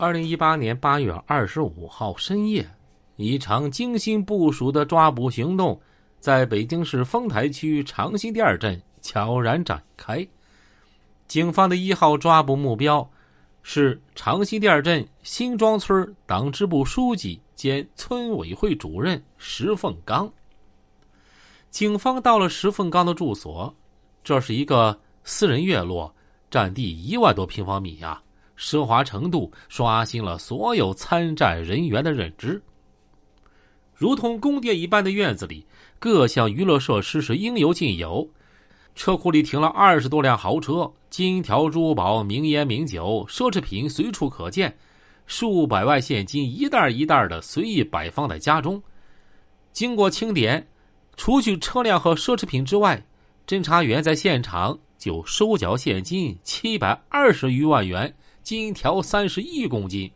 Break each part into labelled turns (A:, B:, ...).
A: 二零一八年八月二十五号深夜，一场精心部署的抓捕行动在北京市丰台区长辛店镇悄然展开。警方的一号抓捕目标是长辛店镇新庄村党支部书记兼村委会主任石凤刚。警方到了石凤刚的住所，这是一个私人院落，占地一万多平方米呀。奢华程度刷新了所有参战人员的认知。如同宫殿一般的院子里，各项娱乐设施是应有尽有。车库里停了二十多辆豪车，金条、珠宝、名烟、名酒、奢侈品随处可见，数百万现金一袋一袋的随意摆放在家中。经过清点，除去车辆和奢侈品之外，侦查员在现场就收缴现金七百二十余万元。金条三十一公斤。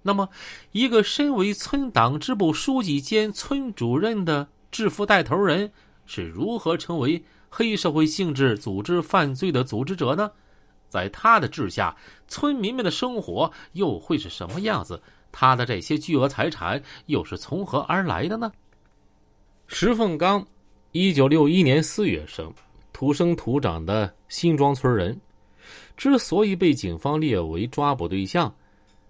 A: 那么，一个身为村党支部书记兼村主任的致富带头人是如何成为黑社会性质组织犯罪的组织者呢？在他的治下，村民们的生活又会是什么样子？他的这些巨额财产又是从何而来的呢？石凤刚，一九六一年四月生，土生土长的新庄村人。之所以被警方列为抓捕对象，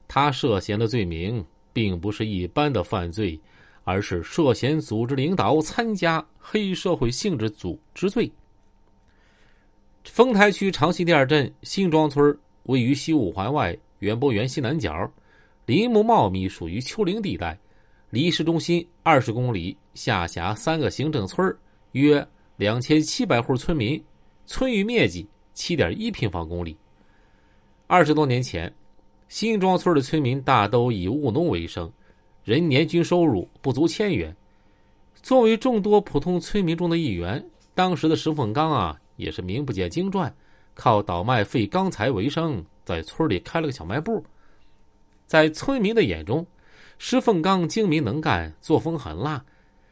A: 他涉嫌的罪名并不是一般的犯罪，而是涉嫌组织领导参加黑社会性质组织罪。丰台区长溪店镇新庄村位于西五环外园博园西南角，林木茂密，属于丘陵地带，离市中心二十公里，下辖三个行政村约两千七百户村民，村域面积。七点一平方公里。二十多年前，新庄村的村民大都以务农为生，人年均收入不足千元。作为众多普通村民中的一员，当时的石凤刚啊，也是名不见经传，靠倒卖废钢材为生，在村里开了个小卖部。在村民的眼中，石凤刚精明能干，作风狠辣。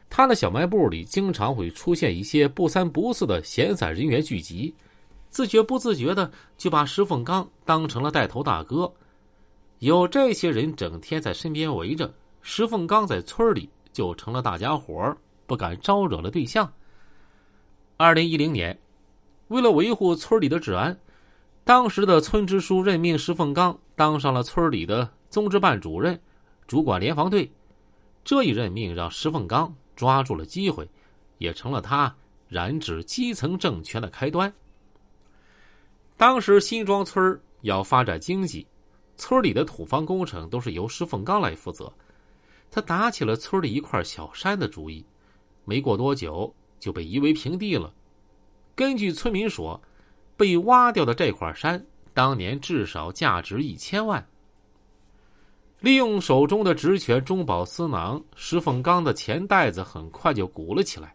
A: 他的小卖部里经常会出现一些不三不四的闲散人员聚集。自觉不自觉的就把石凤刚当成了带头大哥，有这些人整天在身边围着，石凤刚在村里就成了大家伙不敢招惹的对象。二零一零年，为了维护村里的治安，当时的村支书任命石凤刚当上了村里的综治办主任，主管联防队。这一任命让石凤刚抓住了机会，也成了他染指基层政权的开端。当时新庄村要发展经济，村里的土方工程都是由石凤刚来负责。他打起了村里一块小山的主意，没过多久就被夷为平地了。根据村民说，被挖掉的这块山当年至少价值一千万。利用手中的职权中饱私囊，石凤刚的钱袋子很快就鼓了起来。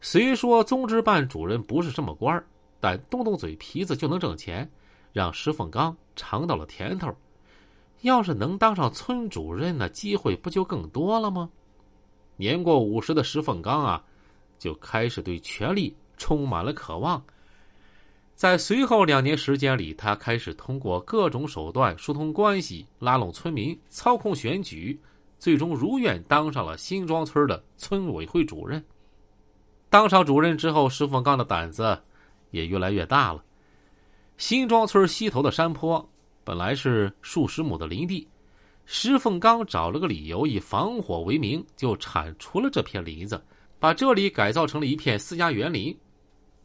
A: 虽说综治办主任不是什么官儿。但动动嘴皮子就能挣钱，让石凤刚尝到了甜头。要是能当上村主任，那机会不就更多了吗？年过五十的石凤刚啊，就开始对权力充满了渴望。在随后两年时间里，他开始通过各种手段疏通关系，拉拢村民，操控选举，最终如愿当上了新庄村的村委会主任。当上主任之后，石凤刚的胆子。也越来越大了。新庄村西头的山坡本来是数十亩的林地，石凤刚找了个理由，以防火为名，就铲除了这片林子，把这里改造成了一片私家园林。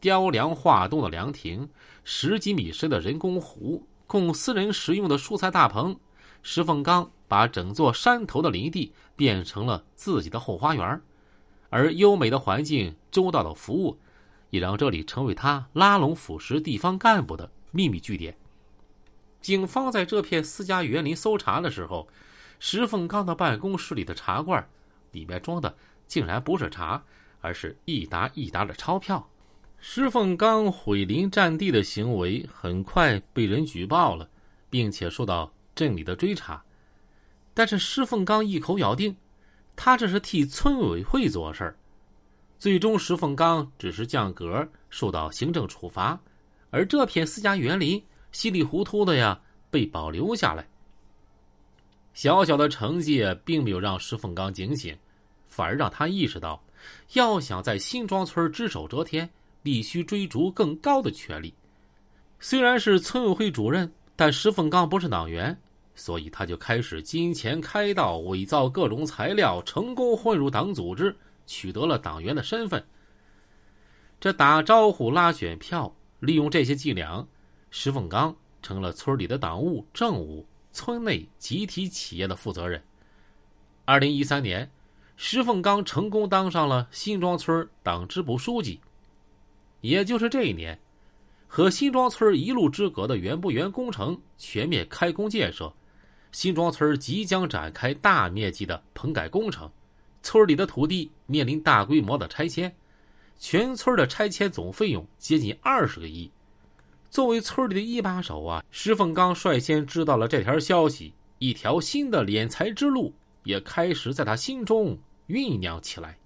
A: 雕梁画栋的凉亭，十几米深的人工湖，供私人食用的蔬菜大棚。石凤刚把整座山头的林地变成了自己的后花园，而优美的环境、周到的服务。也让这里成为他拉拢腐蚀地方干部的秘密据点。警方在这片私家园林搜查的时候，石凤刚的办公室里的茶罐，里面装的竟然不是茶，而是一沓一沓的钞票。石凤刚毁林占地的行为很快被人举报了，并且受到镇里的追查。但是石凤刚一口咬定，他这是替村委会做事儿。最终，石凤刚只是降格，受到行政处罚，而这片私家园林稀里糊涂的呀被保留下来。小小的成绩并没有让石凤刚警醒，反而让他意识到，要想在新庄村只手遮天，必须追逐更高的权利。虽然是村委会主任，但石凤刚不是党员，所以他就开始金钱开道，伪造各种材料，成功混入党组织，取得了党员的身份。这打招呼、拉选票，利用这些伎俩，石凤刚成了村里的党务、政务、村内集体企业的负责人。二零一三年，石凤刚成功当上了新庄村党支部书记。也就是这一年，和新庄村一路之隔的园博园工程全面开工建设，新庄村即将展开大面积的棚改工程，村里的土地面临大规模的拆迁。全村的拆迁总费用接近二十个亿。作为村里的一把手啊，石凤刚率先知道了这条消息，一条新的敛财之路也开始在他心中酝酿起来。